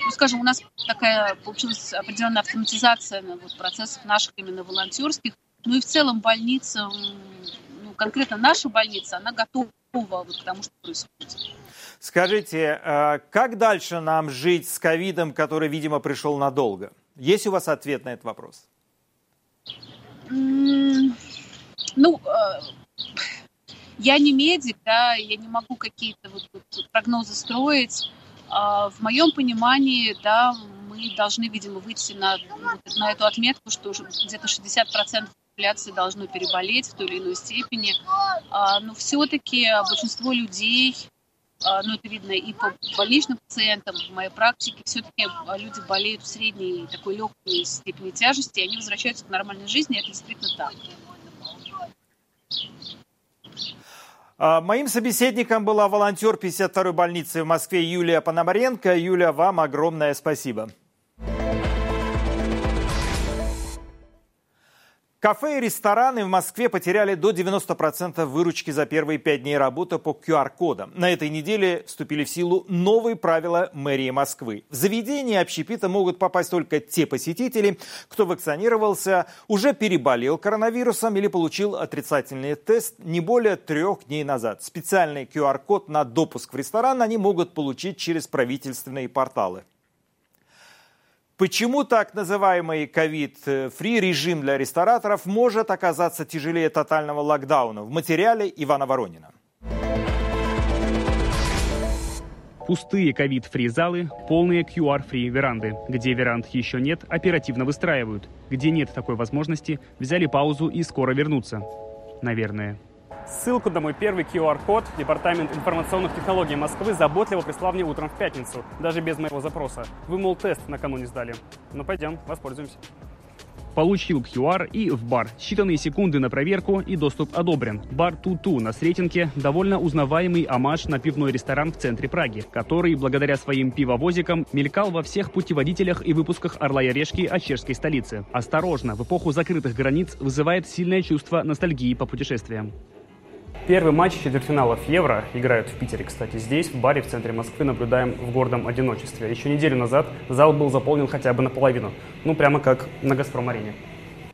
ну, скажем, у нас такая получилась определенная автоматизация ну, вот, процессов наших именно волонтерских. Ну и в целом больница, ну, конкретно наша больница, она готова вот к тому, что происходит. Скажите, а как дальше нам жить с ковидом, который, видимо, пришел надолго? Есть у вас ответ на этот вопрос? Ну, э, я не медик, да, я не могу какие-то вот, вот прогнозы строить. А в моем понимании, да, мы должны, видимо, выйти на, на эту отметку, что где-то 60% популяции должно переболеть в той или иной степени. А, но все-таки большинство людей, а, ну это видно и по больничным пациентам, в моей практике, все-таки люди болеют в средней такой легкой степени тяжести, и они возвращаются к нормальной жизни, это действительно так. А, моим собеседником была волонтер 52-й больницы в Москве Юлия Пономаренко. Юля, вам огромное спасибо. Кафе и рестораны в Москве потеряли до 90% выручки за первые пять дней работы по QR-кодам. На этой неделе вступили в силу новые правила мэрии Москвы. В заведение общепита могут попасть только те посетители, кто вакцинировался, уже переболел коронавирусом или получил отрицательный тест не более трех дней назад. Специальный QR-код на допуск в ресторан они могут получить через правительственные порталы. Почему так называемый COVID-free режим для рестораторов может оказаться тяжелее тотального локдауна? В материале Ивана Воронина. Пустые COVID-free залы, полные QR-free веранды. Где веранд еще нет, оперативно выстраивают. Где нет такой возможности, взяли паузу и скоро вернутся. Наверное. Ссылку на мой первый QR-код Департамент информационных технологий Москвы заботливо прислал мне утром в пятницу, даже без моего запроса. Вы, мол, тест накануне сдали. Ну, пойдем, воспользуемся. Получил QR и в бар. Считанные секунды на проверку и доступ одобрен. Бар Туту на Сретенке – довольно узнаваемый амаш на пивной ресторан в центре Праги, который, благодаря своим пивовозикам, мелькал во всех путеводителях и выпусках «Орла и решки» о чешской столице. Осторожно, в эпоху закрытых границ вызывает сильное чувство ностальгии по путешествиям. Первый матч четвертьфиналов Евро играют в Питере, кстати. Здесь, в баре в центре Москвы, наблюдаем в гордом одиночестве. Еще неделю назад зал был заполнен хотя бы наполовину. Ну, прямо как на «Газпром-арене».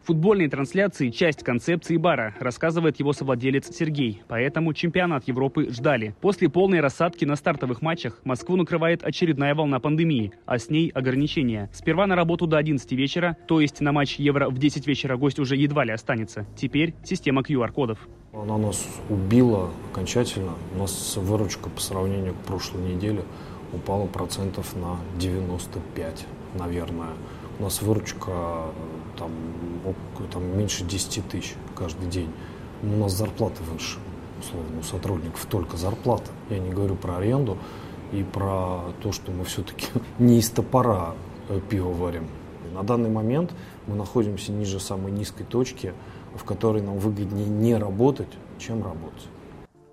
Футбольные трансляции – часть концепции бара, рассказывает его совладелец Сергей. Поэтому чемпионат Европы ждали. После полной рассадки на стартовых матчах Москву накрывает очередная волна пандемии, а с ней ограничения. Сперва на работу до 11 вечера, то есть на матч Евро в 10 вечера гость уже едва ли останется. Теперь система QR-кодов. Она нас убила окончательно. У нас выручка по сравнению к прошлой неделе упала процентов на 95, наверное. У нас выручка там, там меньше 10 тысяч каждый день. У нас зарплаты выше, условно, у сотрудников только зарплата. Я не говорю про аренду и про то, что мы все-таки [laughs] не из топора э, пиво варим. На данный момент мы находимся ниже самой низкой точки – в которой нам выгоднее не работать, чем работать.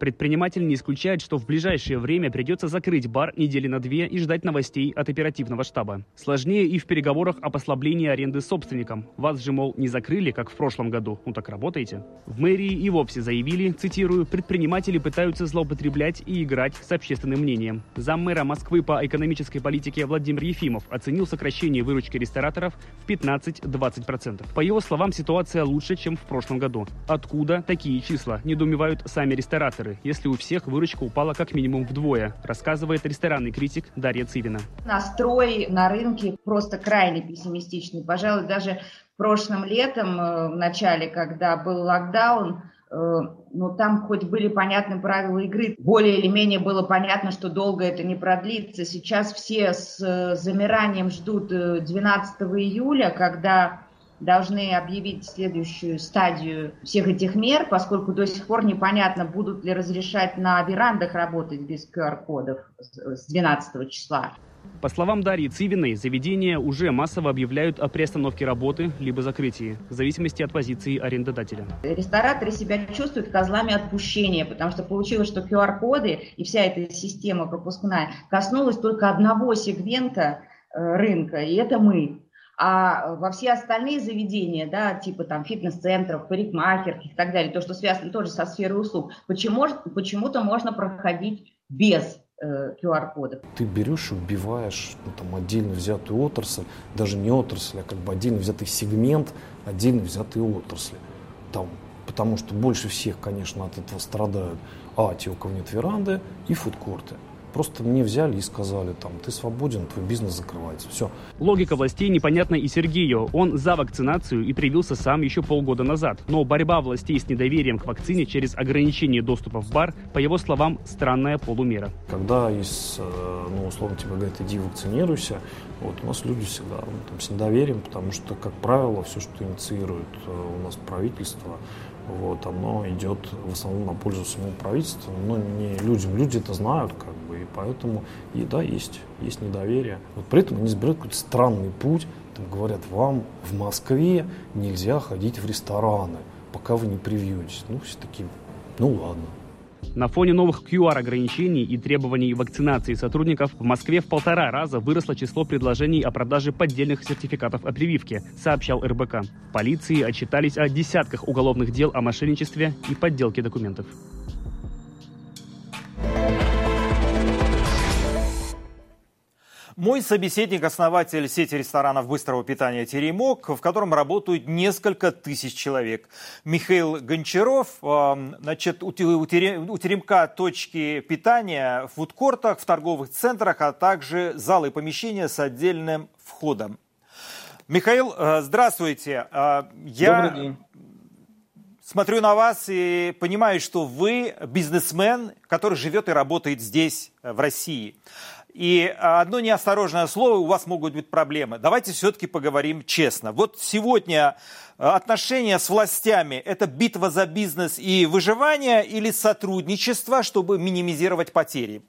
Предприниматель не исключает, что в ближайшее время придется закрыть бар недели на две и ждать новостей от оперативного штаба. Сложнее и в переговорах о послаблении аренды собственникам. Вас же, мол, не закрыли, как в прошлом году. Ну так работаете. В мэрии и вовсе заявили, цитирую, предприниматели пытаются злоупотреблять и играть с общественным мнением. Заммэра Москвы по экономической политике Владимир Ефимов оценил сокращение выручки рестораторов в 15-20%. По его словам, ситуация лучше, чем в прошлом году. Откуда такие числа? Недоумевают сами рестораторы цифры, если у всех выручка упала как минимум вдвое, рассказывает ресторанный критик Дарья Цивина. Настрой на рынке просто крайне пессимистичный. Пожалуй, даже прошлым летом, э, в начале, когда был локдаун, э, ну, там хоть были понятны правила игры, более или менее было понятно, что долго это не продлится. Сейчас все с э, замиранием ждут 12 июля, когда должны объявить следующую стадию всех этих мер, поскольку до сих пор непонятно, будут ли разрешать на верандах работать без QR-кодов с 12 числа. По словам Дарьи Цивиной, заведения уже массово объявляют о приостановке работы либо закрытии, в зависимости от позиции арендодателя. Рестораторы себя чувствуют козлами отпущения, потому что получилось, что QR-коды и вся эта система пропускная коснулась только одного сегмента э, рынка, и это мы. А во все остальные заведения, да, типа там фитнес-центров, парикмахерских и так далее, то, что связано тоже со сферой услуг, почему, почему-то можно проходить без. Э, Ты берешь и убиваешь ну, там, отдельно взятую отрасль, даже не отрасль, а как бы отдельно взятый сегмент, отдельно взятые отрасли. Там, потому что больше всех, конечно, от этого страдают а, те, у кого нет веранды, и фудкорты. Просто мне взяли и сказали, там, ты свободен, твой бизнес закрывается. Все. Логика властей непонятна и Сергею. Он за вакцинацию и привился сам еще полгода назад. Но борьба властей с недоверием к вакцине через ограничение доступа в бар, по его словам, странная полумера. Когда из, э, ну, условно тебе говорят, иди вакцинируйся, вот у нас люди всегда ну, там, с недоверием, потому что, как правило, все, что инициирует э, у нас правительство, вот, оно идет в основном на пользу самому правительству, но не людям. Люди это знают, как поэтому, и да, есть, есть недоверие. Вот при этом они избирают какой-то странный путь, там говорят, вам в Москве нельзя ходить в рестораны, пока вы не привьетесь. Ну, все такие, ну ладно. На фоне новых QR-ограничений и требований вакцинации сотрудников в Москве в полтора раза выросло число предложений о продаже поддельных сертификатов о прививке, сообщал РБК. Полиции отчитались о десятках уголовных дел о мошенничестве и подделке документов. Мой собеседник – основатель сети ресторанов быстрого питания «Теремок», в котором работают несколько тысяч человек. Михаил Гончаров. Значит, у «Теремка» точки питания в фудкортах, в торговых центрах, а также залы и помещения с отдельным входом. Михаил, э, здравствуйте. Э, я... Добрый день смотрю на вас и понимаю, что вы бизнесмен, который живет и работает здесь, э, в России. И одно неосторожное слово, у вас могут быть проблемы. Давайте все-таки поговорим честно. Вот сегодня э, отношения с властями – это битва за бизнес и выживание или сотрудничество, чтобы минимизировать потери?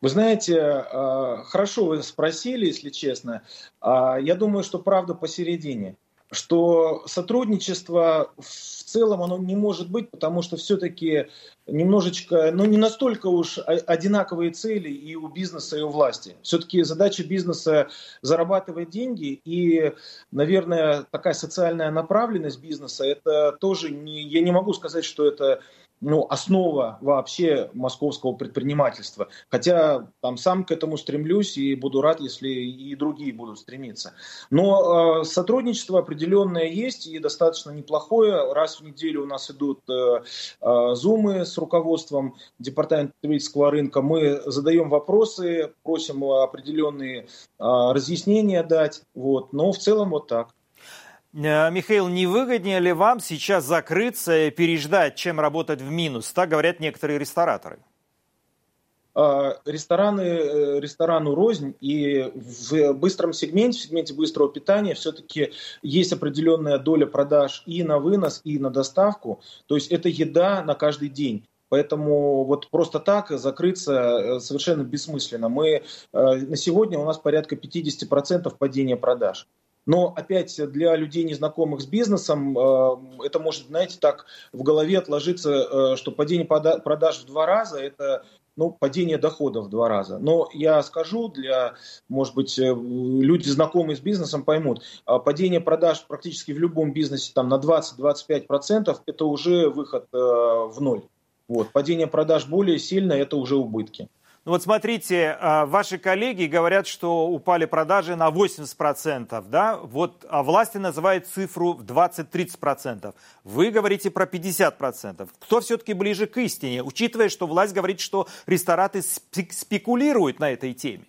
Вы знаете, э, хорошо вы спросили, если честно. А, я думаю, что правда посередине что сотрудничество в целом оно не может быть, потому что все-таки немножечко, ну не настолько уж одинаковые цели и у бизнеса, и у власти. Все-таки задача бизнеса зарабатывать деньги и, наверное, такая социальная направленность бизнеса, это тоже не, я не могу сказать, что это ну, основа вообще московского предпринимательства. Хотя там сам к этому стремлюсь и буду рад, если и другие будут стремиться. Но э, сотрудничество определенное есть и достаточно неплохое. Раз в неделю у нас идут э, э, зумы с руководством департамента потребительского рынка. Мы задаем вопросы, просим определенные э, разъяснения дать. Вот. Но в целом вот так. Э, Михаил, не выгоднее ли вам сейчас закрыться и переждать, чем работать в минус? Так говорят некоторые рестораторы. А, рестораны, э, ресторану рознь, и в быстром сегменте, в сегменте быстрого питания все-таки есть определенная доля продаж и на вынос, и на доставку. То есть это еда на каждый день. Поэтому вот просто так закрыться э, совершенно бессмысленно. Мы на сегодня у нас порядка 50% падения продаж. Но опять для людей, незнакомых с бизнесом, э, это может, знаете, так в голове отложиться, э, что падение продаж в два раза – это ну, падение доходов в два раза. Но я скажу, для, может быть, э, люди, знакомые с бизнесом, поймут, падение продаж практически в любом бизнесе там, на 20-25% это уже выход в ноль. Вот. Падение продаж более сильное – это уже убытки. Ну вот смотрите, а, ваши коллеги говорят, что упали продажи на 80%, да? Вот а власти называют цифру в 20-30%. Вы говорите про 50%. Кто все-таки ближе к истине, учитывая, что власть говорит, что рестораты спекулируют на этой теме?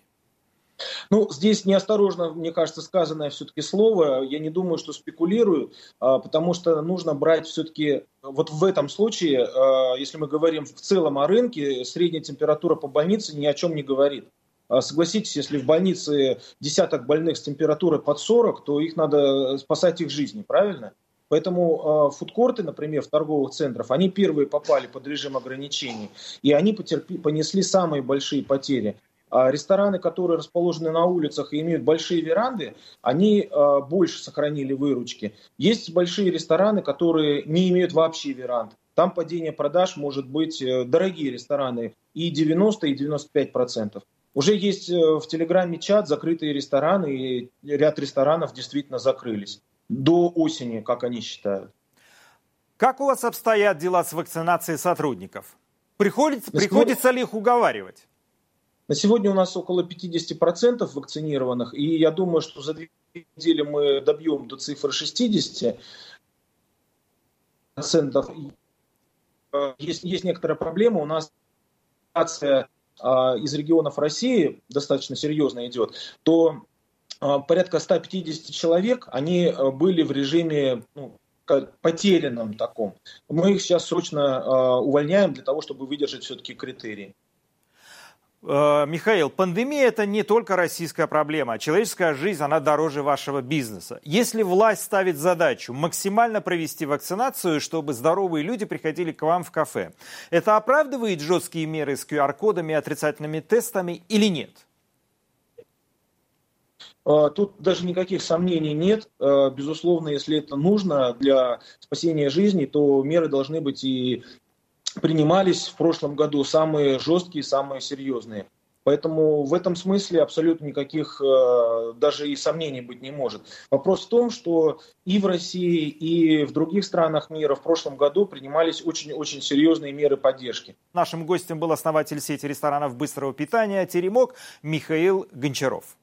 Ну, здесь неосторожно, мне кажется, сказанное все-таки слово. Я не думаю, что спекулирую, а, потому что нужно брать все-таки вот в этом случае, а, если мы говорим в целом о рынке, средняя температура по больнице ни о чем не говорит. А, согласитесь, если в больнице десяток больных с температурой под 40, то их надо спасать их жизни, правильно? Поэтому э, фудкорты, например, в торговых центрах, они первые попали под режим ограничений, и они потерпи, понесли самые большие потери. А рестораны, которые расположены на улицах и имеют большие веранды, они а, больше сохранили выручки. Есть большие рестораны, которые не имеют вообще веранд. Там падение продаж может быть э, дорогие рестораны и 90, и 95 процентов. Уже есть в Телеграме чат, закрытые рестораны, и ряд ресторанов действительно закрылись. До осени, как они считают. Как у вас обстоят дела с вакцинацией сотрудников? Приходится, приходится ли их уговаривать? На сегодня у нас около 50% вакцинированных, и я думаю, что за две недели мы добьем до цифры 60%. Есть, есть некоторая проблема. У нас акция а, из регионов России достаточно серьезно идет, то а, порядка 150 человек, они а, были в режиме ну, потерянном таком. Мы их сейчас срочно увольняем для того, чтобы выдержать все-таки критерии. Э, Михаил, пандемия это не только российская проблема. Человеческая жизнь, она дороже вашего бизнеса. Если власть ставит задачу максимально провести вакцинацию, чтобы здоровые люди приходили к вам в кафе, это оправдывает жесткие меры с QR-кодами отрицательными тестами или нет? Э, тут даже никаких сомнений нет. Э, безусловно, если это нужно для спасения жизни, то меры должны быть и принимались в прошлом году самые жесткие, самые серьезные. Поэтому в этом смысле абсолютно никаких э, даже и сомнений быть не может. Вопрос в том, что и в России, и в других странах мира в прошлом году принимались очень-очень серьезные меры поддержки. Нашим гостем был основатель сети ресторанов быстрого питания «Теремок» Михаил Гончаров.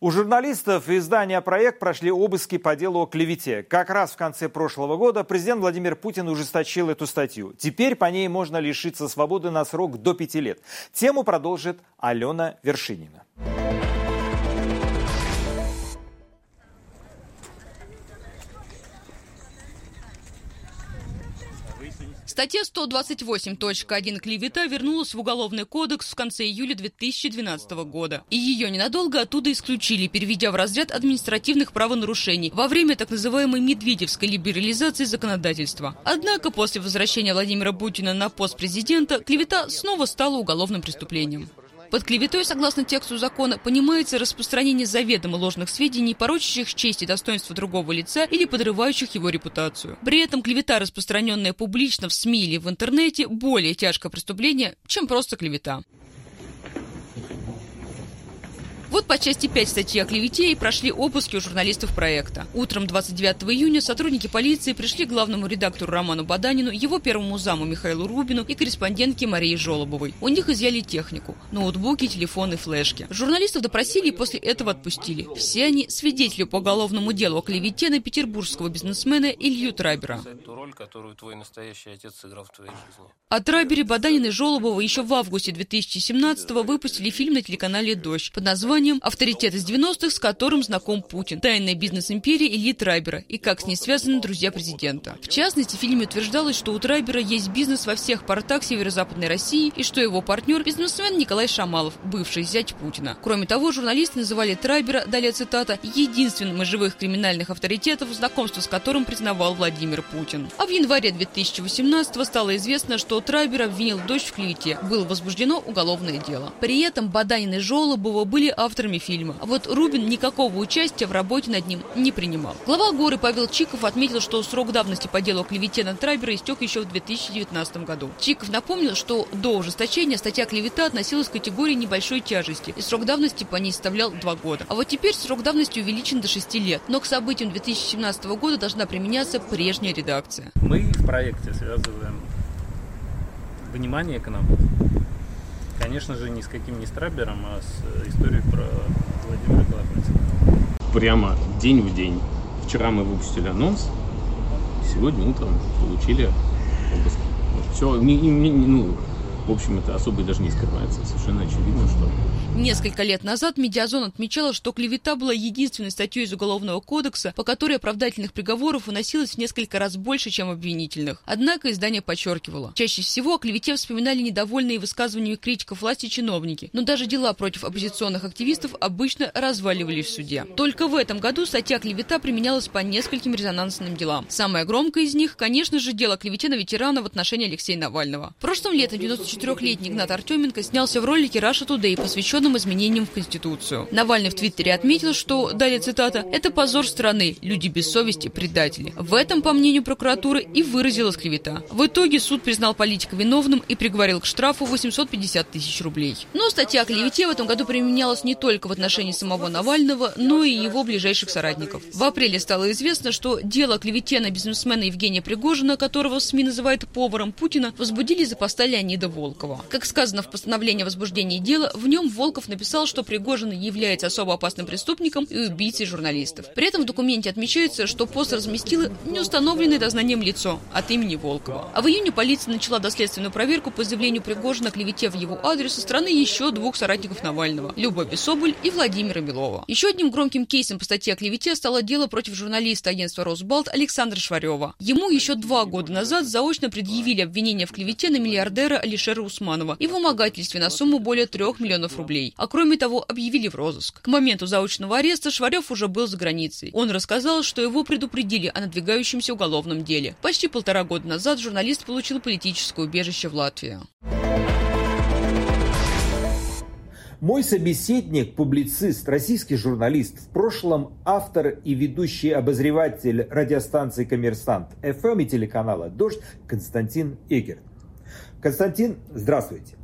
У журналистов издания «Проект» прошли обыски по делу о клевете. Как раз в конце прошлого года президент Владимир Путин ужесточил эту статью. Теперь по ней можно лишиться свободы на срок до пяти лет. Тему продолжит Алена Вершинина. Статья 128.1 «Клевета» вернулась в Уголовный кодекс в конце июля 2012 года. И ее ненадолго оттуда исключили, переведя в разряд административных правонарушений во время так называемой медведевской либерализации законодательства. Однако после возвращения Владимира Путина на пост президента клевета снова стала уголовным преступлением. Под клеветой, согласно тексту закона, понимается распространение заведомо ложных сведений, порочащих честь и достоинство другого лица или подрывающих его репутацию. При этом клевета, распространенная публично в СМИ или в интернете, более тяжкое преступление, чем просто клевета. Вот по части 5 статьи о клевете и прошли обыски у журналистов проекта. Утром 29 июня сотрудники полиции пришли к главному редактору Роману Баданину, его первому заму Михаилу Рубину и корреспондентке Марии Жолобовой. У них изъяли технику – ноутбуки, телефоны, флешки. Журналистов допросили и после этого отпустили. Все они – свидетели по уголовному делу о клевете на петербургского бизнесмена Илью Трайбера. Ту роль, которую твой настоящий отец сыграл в твоей жизни. О Трайбере, Баданин и Жолобова еще в августе 2017 выпустили фильм на телеканале «Дождь» под названием названием «Авторитет из 90-х, с которым знаком Путин. Тайная бизнес-империя Ильи Трайбера и как с ней связаны друзья президента». В частности, в фильме утверждалось, что у Трайбера есть бизнес во всех портах северо-западной России и что его партнер – бизнесмен Николай Шамалов, бывший зять Путина. Кроме того, журналисты называли Трайбера, далее цитата, единственным из живых криминальных авторитетов, знакомство с которым признавал Владимир Путин. А в январе 2018 стало известно, что Трайбер обвинил дочь в клевете. Было возбуждено уголовное дело. При этом Баданин и Жолобова были авторами фильма. А вот Рубин никакого участия в работе над ним не принимал. Глава горы Павел Чиков отметил, что срок давности по делу о клевете на Трайбера истек еще в 2019 году. Чиков напомнил, что до ужесточения статья клевета относилась к категории небольшой тяжести, и срок давности по ней составлял 2 года. А вот теперь срок давности увеличен до 6 лет, но к событиям 2017 года должна применяться прежняя редакция. Мы в проекте связываем внимание к нам Конечно же, ни с каким не Страбером, а с э, историей про Владимира Колокольцева. Прямо день в день. Вчера мы выпустили анонс, сегодня утром получили обыск. Все, ну, в общем, это особо даже не скрывается. Совершенно очевидно, что Несколько лет назад Медиазон отмечала, что клевета была единственной статьей из Уголовного кодекса, по которой оправдательных приговоров уносилось в несколько раз больше, чем обвинительных. Однако издание подчеркивало. Чаще всего о клевете вспоминали недовольные высказываниями критиков власти чиновники, но даже дела против оппозиционных активистов обычно разваливались в суде. Только в этом году статья клевета применялась по нескольким резонансным делам. Самое громкое из них, конечно же, дело клевете на ветерана в отношении Алексея Навального. В прошлом летом 94-летний Игнат Артеменко снялся в ролике «Раша Тудей», посвященном изменениям в Конституцию. Навальный в Твиттере отметил, что, далее цитата, «это позор страны, люди без совести, предатели». В этом, по мнению прокуратуры, и выразилась клевета. В итоге суд признал политика виновным и приговорил к штрафу 850 тысяч рублей. Но статья о клевете в этом году применялась не только в отношении самого Навального, но и его ближайших соратников. В апреле стало известно, что дело о клевете на бизнесмена Евгения Пригожина, которого СМИ называют поваром Путина, возбудили за поста Леонида Волкова. Как сказано в постановлении о возбуждении дела, в нем Волков написал, что Пригожин является особо опасным преступником и убийцей журналистов. При этом в документе отмечается, что пост разместило неустановленное дознанием лицо от имени Волкова. А в июне полиция начала доследственную проверку по заявлению Пригожина клевете в его адрес со стороны еще двух соратников Навального – Любови Соболь и Владимира Белова. Еще одним громким кейсом по статье о клевете стало дело против журналиста агентства «Росбалт» Александра Шварева. Ему еще два года назад заочно предъявили обвинение в клевете на миллиардера Алишера Усманова и вымогательстве на сумму более трех миллионов рублей. А кроме того, объявили в розыск. К моменту заочного ареста Шварев уже был за границей. Он рассказал, что его предупредили о надвигающемся уголовном деле. Почти полтора года назад журналист получил политическое убежище в Латвии. Мой собеседник, публицист, российский журналист, в прошлом автор и ведущий обозреватель радиостанции «Коммерсант» FM и телеканала «Дождь» Константин Эгерт. Константин, здравствуйте.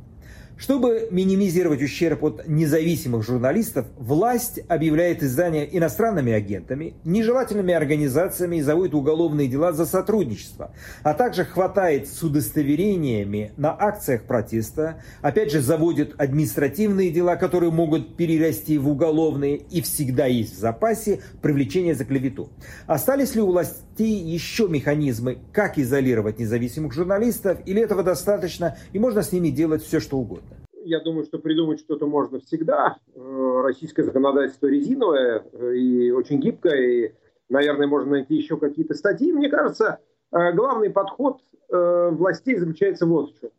Чтобы минимизировать ущерб от независимых журналистов, власть объявляет издания иностранными агентами, нежелательными организациями и заводит уголовные дела за сотрудничество, а также хватает с удостоверениями на акциях протеста, опять же заводит административные дела, которые могут перерасти в уголовные и всегда есть в запасе привлечение за клевету. Остались ли у властей еще механизмы, как изолировать независимых журналистов, или этого достаточно и можно с ними делать все, что угодно? Я думаю, что придумать что-то можно всегда. Э, российское законодательство резиновое э, и очень гибкое, и, наверное, можно найти еще какие-то статьи. Мне кажется, э, главный подход властей заключается вот в чем.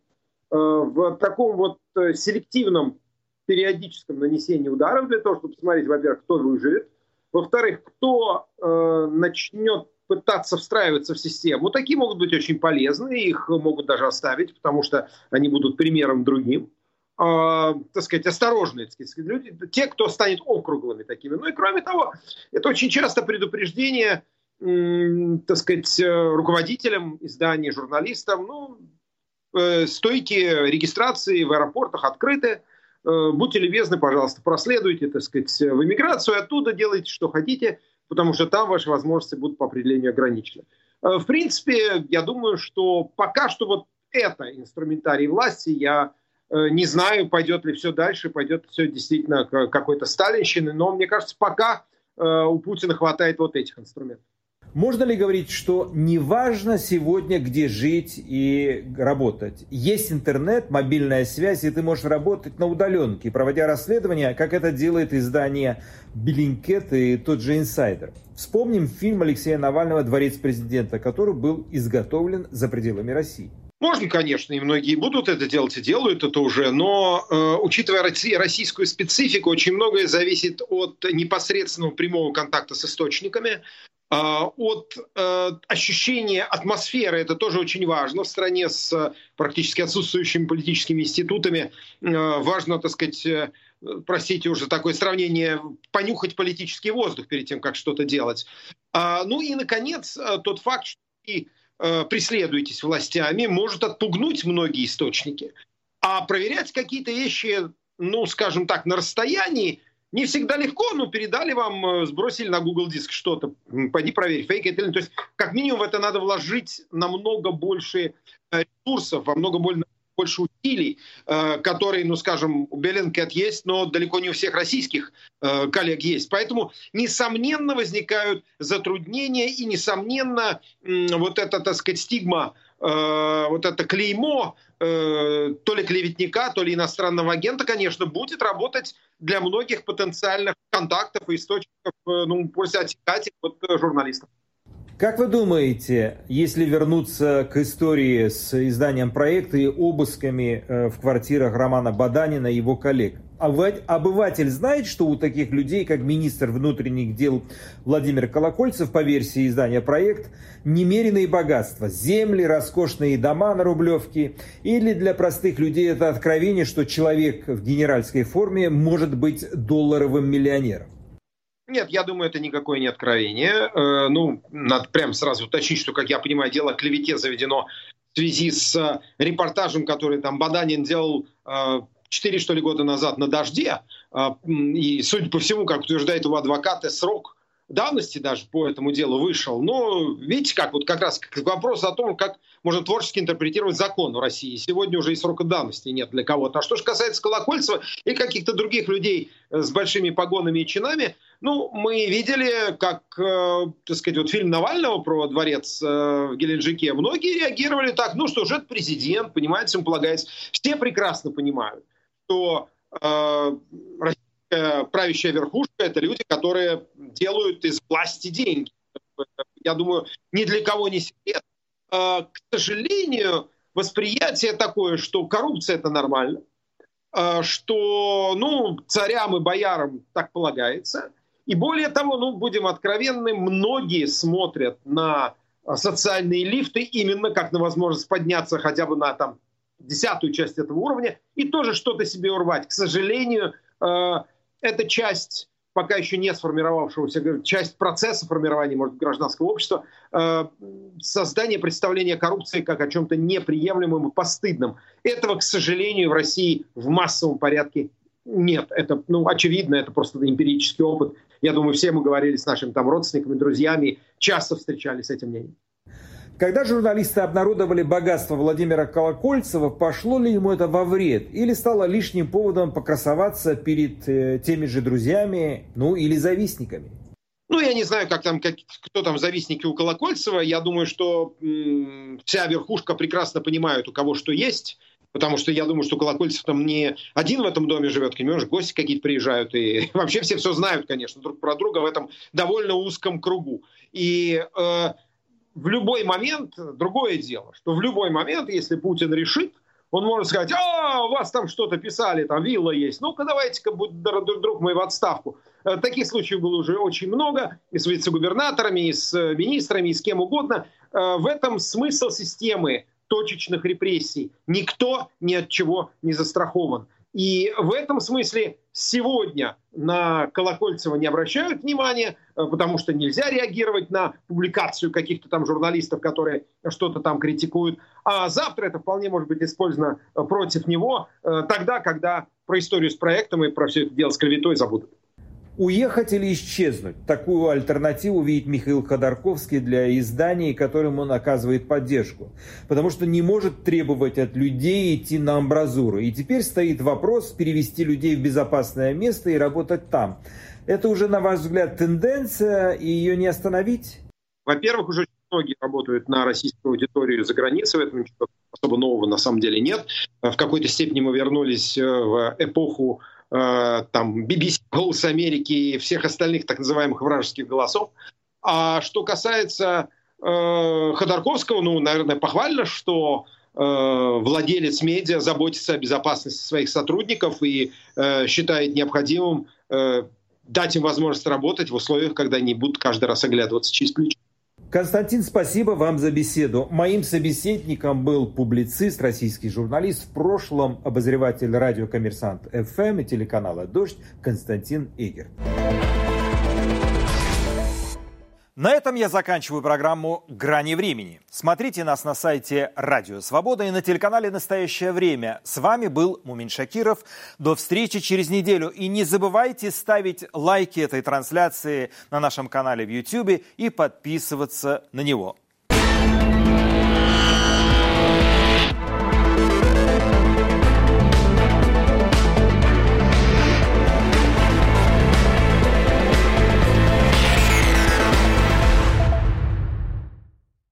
В таком вот селективном периодическом нанесении ударов для того, чтобы посмотреть, во-первых, кто выживет, во-вторых, кто начнет пытаться встраиваться в систему. Такие могут быть очень полезны, их могут даже оставить, потому что они будут примером другим э, так сказать, осторожные так сказать, люди, те, кто станет округлыми такими. Ну и кроме того, это очень часто предупреждение, э, так сказать, руководителям изданий, журналистам, ну, э, стойки регистрации в аэропортах открыты, э, будьте любезны, пожалуйста, проследуйте, так сказать, в иммиграцию, оттуда делайте, что хотите, потому что там ваши возможности будут по определению ограничены. Э, в принципе, я думаю, что пока что вот это инструментарий власти, я Э, не знаю, пойдет ли все дальше, пойдет все действительно к какой-то сталинщины, но мне кажется, пока э, у Путина хватает вот этих инструментов. Можно ли говорить, что неважно сегодня, где жить и работать? Есть интернет, мобильная связь, и ты можешь работать на удаленке, проводя расследования, как это делает издание Bellingcat и тот же Инсайдер. Вспомним фильм Алексея Навального «Дворец президента», который был изготовлен за пределами России. Можно, конечно, и многие будут это делать и делают это уже, но э, учитывая российскую специфику, очень многое зависит от непосредственного прямого контакта с источниками, э, от э, ощущения атмосферы, это тоже очень важно. В стране с практически отсутствующими политическими институтами э, важно, так сказать, э, простите уже такое сравнение, понюхать политический воздух перед тем, как что-то делать. А, ну и, наконец, э, тот факт, что Э, преследуетесь властями, может отпугнуть многие источники. А проверять какие-то вещи, ну, скажем так, на расстоянии, не всегда легко, но передали вам, э, сбросили на Google диск что-то, пойди проверь, фейк это или То есть, как минимум, в это надо вложить намного больше э, ресурсов, во много больше больше усилий, э, которые, ну, скажем, у Bellingcat есть, но далеко не у всех российских э, коллег есть. Поэтому, несомненно, возникают затруднения и, несомненно, вот эта, так сказать, стигма, э, вот это клеймо то ли клеветника, то ли иностранного агента, конечно, будет работать для многих потенциальных контактов и источников, ну, пусть отсекать вот, журналистов. Как вы думаете, если вернуться к истории с изданием проекта и обысками э, в квартирах Романа Баданина и его коллег, обыватель знает, что у таких людей, как министр внутренних дел Владимир Колокольцев, по версии издания «Проект», немеренные богатства, земли, роскошные дома на Рублевке. Или для простых людей это откровение, что человек в генеральской форме может быть долларовым миллионером. Нет, я думаю, это никакое не откровение. Э, ну, надо прямо сразу уточнить, что, как я понимаю, дело о клевете заведено в связи с э, репортажем, который там Баданин делал э, 4, что ли, года назад на «Дожде». И, судя по всему, как утверждает его адвокат, срок давности даже по этому делу вышел. Но видите, как вот как раз вопрос о том, как можно творчески интерпретировать закон в России. Сегодня уже и срока давности нет для кого-то. А что же касается Колокольцева и каких-то других людей с большими погонами и чинами, ну, мы видели, как, э, так сказать, вот фильм Навального про дворец э, в Геленджике. Многие реагировали так, ну что же, это президент, понимаете, ему полагается. Все прекрасно понимают, что э, правящая верхушка – это люди, которые делают из власти деньги. Я думаю, ни для кого не секрет. А, к сожалению, восприятие такое, что коррупция – это нормально, а, что ну, царям и боярам так полагается. И более того, ну, будем откровенны, многие смотрят на социальные лифты именно как на возможность подняться хотя бы на там, десятую часть этого уровня и тоже что-то себе урвать. К сожалению, а, это часть пока еще не сформировавшегося, часть процесса формирования может, гражданского общества, э, создание представления коррупции как о чем-то неприемлемом и постыдном. Этого, к сожалению, в России в массовом порядке нет. Это, ну, очевидно, это просто эмпирический опыт. Я думаю, все мы говорили с нашими там родственниками, друзьями, часто встречались с этим мнением. Когда журналисты обнародовали богатство Владимира Колокольцева, пошло ли ему это во вред? Или стало лишним поводом покрасоваться перед э, теми же друзьями, ну или завистниками? Ну, я не знаю, как там, как, кто там завистники у Колокольцева. Я думаю, что м- вся верхушка прекрасно понимает, у кого что есть. Потому что я думаю, что Колокольцев там не один в этом доме живет, понимаешь, гости какие-то приезжают. И [laughs] вообще все все знают, конечно, друг про друга в этом довольно узком кругу. И э, в любой момент, другое дело, что в любой момент, если Путин решит, он может сказать, а, у вас там что-то писали, там вилла есть, ну-ка давайте-ка, друг, друг мой, в отставку. Э, таких случаев было уже очень много, и с вице-губернаторами, и с э, министрами, и с кем угодно. Э, в этом смысл системы точечных репрессий. Никто ни от чего не застрахован. И в этом смысле сегодня на Колокольцева не обращают внимания, э, потому что нельзя реагировать на публикацию каких-то там журналистов, которые что-то там критикуют. А завтра это вполне может быть использовано э, против него э, тогда, когда про историю с проектом и про все это дело с клеветой забудут. Уехать или исчезнуть? Такую альтернативу видит Михаил Ходорковский для изданий, которым он оказывает поддержку. Потому что не может требовать от людей идти на амбразуру. И теперь стоит вопрос перевести людей в безопасное место и работать там. Это уже, на ваш взгляд, тенденция, и ее не остановить? Во-первых, уже многие работают на российскую аудиторию за границей, в этом ничего особо нового на самом деле нет. В какой-то степени мы вернулись э, в эпоху там BBC, Голос Америки и всех остальных так называемых вражеских голосов. А что касается э, Ходорковского, ну, наверное, похвально, что э, владелец медиа заботится о безопасности своих сотрудников и э, считает необходимым э, дать им возможность работать в условиях, когда они будут каждый раз оглядываться через плечо. Константин, спасибо вам за беседу. Моим собеседником был публицист, российский журналист, в прошлом обозреватель радио «Коммерсант ФМ» и телеканала «Дождь» Константин Игер. На этом я заканчиваю программу «Грани времени». Смотрите нас на сайте Радио Свобода и на телеканале «Настоящее время». С вами был Мумин Шакиров. До встречи через неделю. И не забывайте ставить лайки этой трансляции на нашем канале в YouTube и подписываться на него.